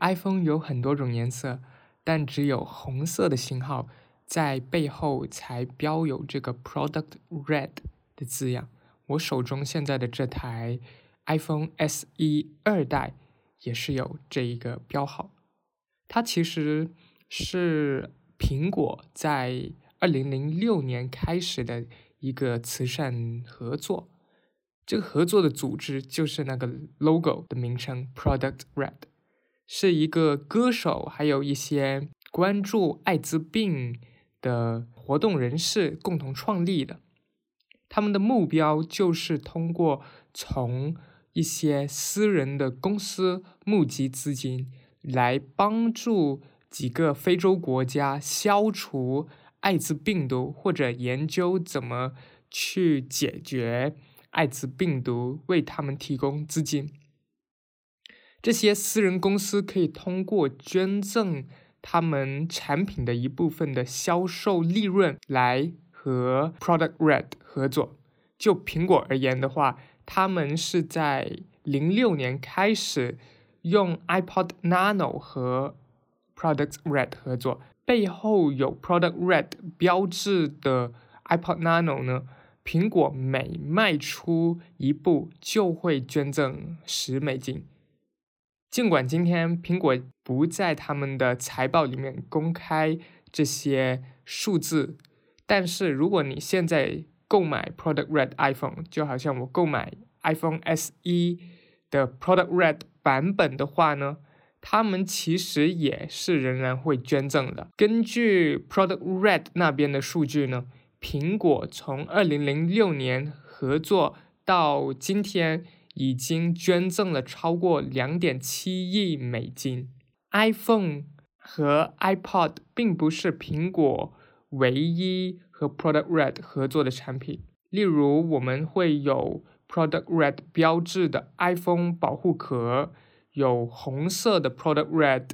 iPhone 有很多种颜色，但只有红色的型号在背后才标有这个 Product Red 的字样。我手中现在的这台 iPhone SE 二代也是有这一个标号。它其实是苹果在二零零六年开始的一个慈善合作。这个合作的组织就是那个 logo 的名称 Product Red，是一个歌手还有一些关注艾滋病的活动人士共同创立的。他们的目标就是通过从一些私人的公司募集资金，来帮助几个非洲国家消除艾滋病毒，或者研究怎么去解决。艾滋病毒为他们提供资金，这些私人公司可以通过捐赠他们产品的一部分的销售利润来和 Product Red 合作。就苹果而言的话，他们是在零六年开始用 iPod Nano 和 Product Red 合作，背后有 Product Red 标志的 iPod Nano 呢。苹果每卖出一部就会捐赠十美金。尽管今天苹果不在他们的财报里面公开这些数字，但是如果你现在购买 Product Red iPhone，就好像我购买 iPhone SE 的 Product Red 版本的话呢，他们其实也是仍然会捐赠的。根据 Product Red 那边的数据呢。苹果从二零零六年合作到今天，已经捐赠了超过两点七亿美金。iPhone 和 iPod 并不是苹果唯一和 Product Red 合作的产品。例如，我们会有 Product Red 标志的 iPhone 保护壳，有红色的 Product Red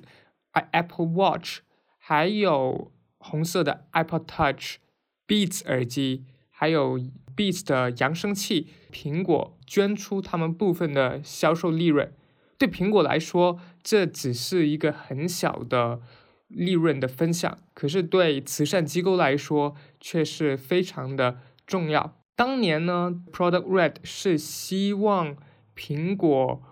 Apple Watch，还有红色的 iPod Touch。Beats 耳机，还有 Beats 的扬声器，苹果捐出他们部分的销售利润。对苹果来说，这只是一个很小的利润的分享，可是对慈善机构来说却是非常的重要。当年呢，Product Red 是希望苹果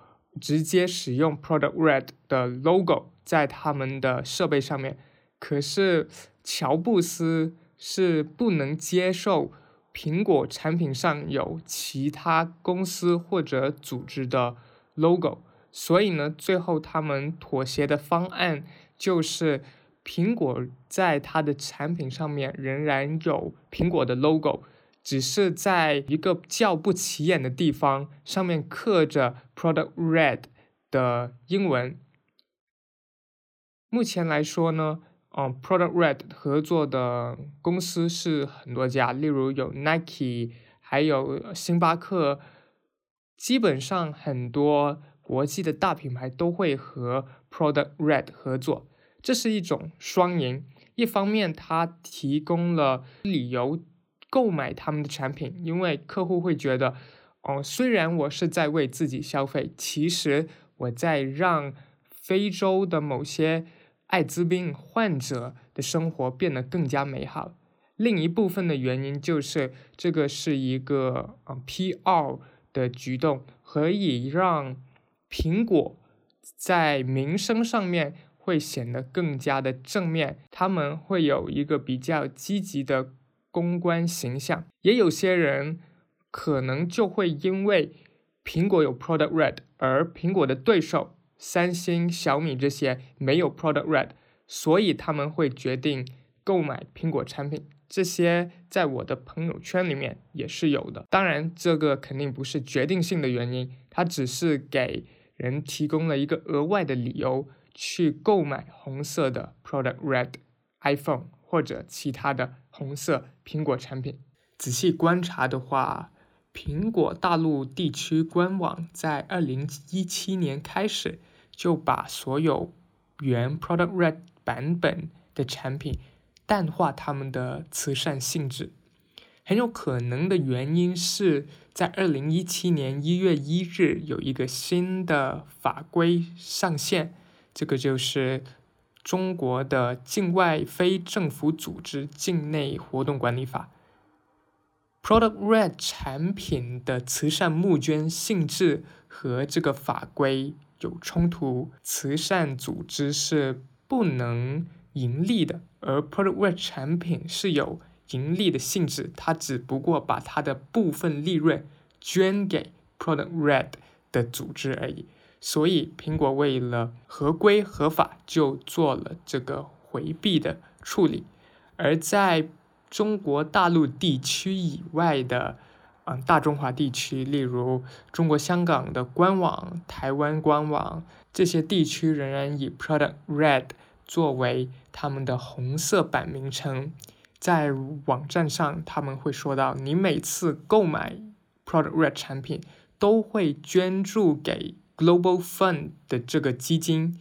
直接使用 Product Red 的 logo 在他们的设备上面，可是乔布斯。是不能接受苹果产品上有其他公司或者组织的 logo，所以呢，最后他们妥协的方案就是苹果在它的产品上面仍然有苹果的 logo，只是在一个较不起眼的地方上面刻着 Product Red 的英文。目前来说呢。嗯，Product Red 合作的公司是很多家，例如有 Nike，还有星巴克，基本上很多国际的大品牌都会和 Product Red 合作，这是一种双赢。一方面，它提供了理由购买他们的产品，因为客户会觉得，哦，虽然我是在为自己消费，其实我在让非洲的某些。艾滋病患者的生活变得更加美好。另一部分的原因就是这个是一个呃 PR 的举动，可以让苹果在名声上面会显得更加的正面。他们会有一个比较积极的公关形象。也有些人可能就会因为苹果有 Product Red，而苹果的对手。三星、小米这些没有 Product Red，所以他们会决定购买苹果产品。这些在我的朋友圈里面也是有的。当然，这个肯定不是决定性的原因，它只是给人提供了一个额外的理由去购买红色的 Product Red iPhone 或者其他的红色苹果产品。仔细观察的话，苹果大陆地区官网在二零一七年开始。就把所有原 Product Red 版本的产品淡化他们的慈善性质，很有可能的原因是在二零一七年一月一日有一个新的法规上线，这个就是中国的境外非政府组织境内活动管理法。Product Red 产品的慈善募捐性质和这个法规有冲突，慈善组织是不能盈利的，而 Product Red 产品是有盈利的性质，它只不过把它的部分利润捐给 Product Red 的组织而已。所以，苹果为了合规合法，就做了这个回避的处理。而在中国大陆地区以外的，嗯，大中华地区，例如中国香港的官网、台湾官网这些地区，仍然以 Product Red 作为他们的红色版名称。在网站上，他们会说到，你每次购买 Product Red 产品，都会捐助给。Global Fund 的这个基金，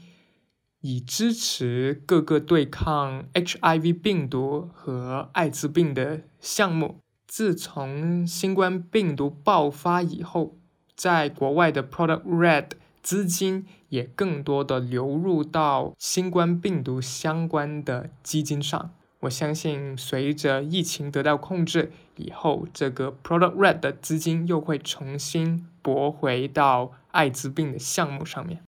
以支持各个对抗 HIV 病毒和艾滋病的项目。自从新冠病毒爆发以后，在国外的 Product Red 资金也更多的流入到新冠病毒相关的基金上。我相信，随着疫情得到控制以后，这个 Product Red 的资金又会重新拨回到艾滋病的项目上面。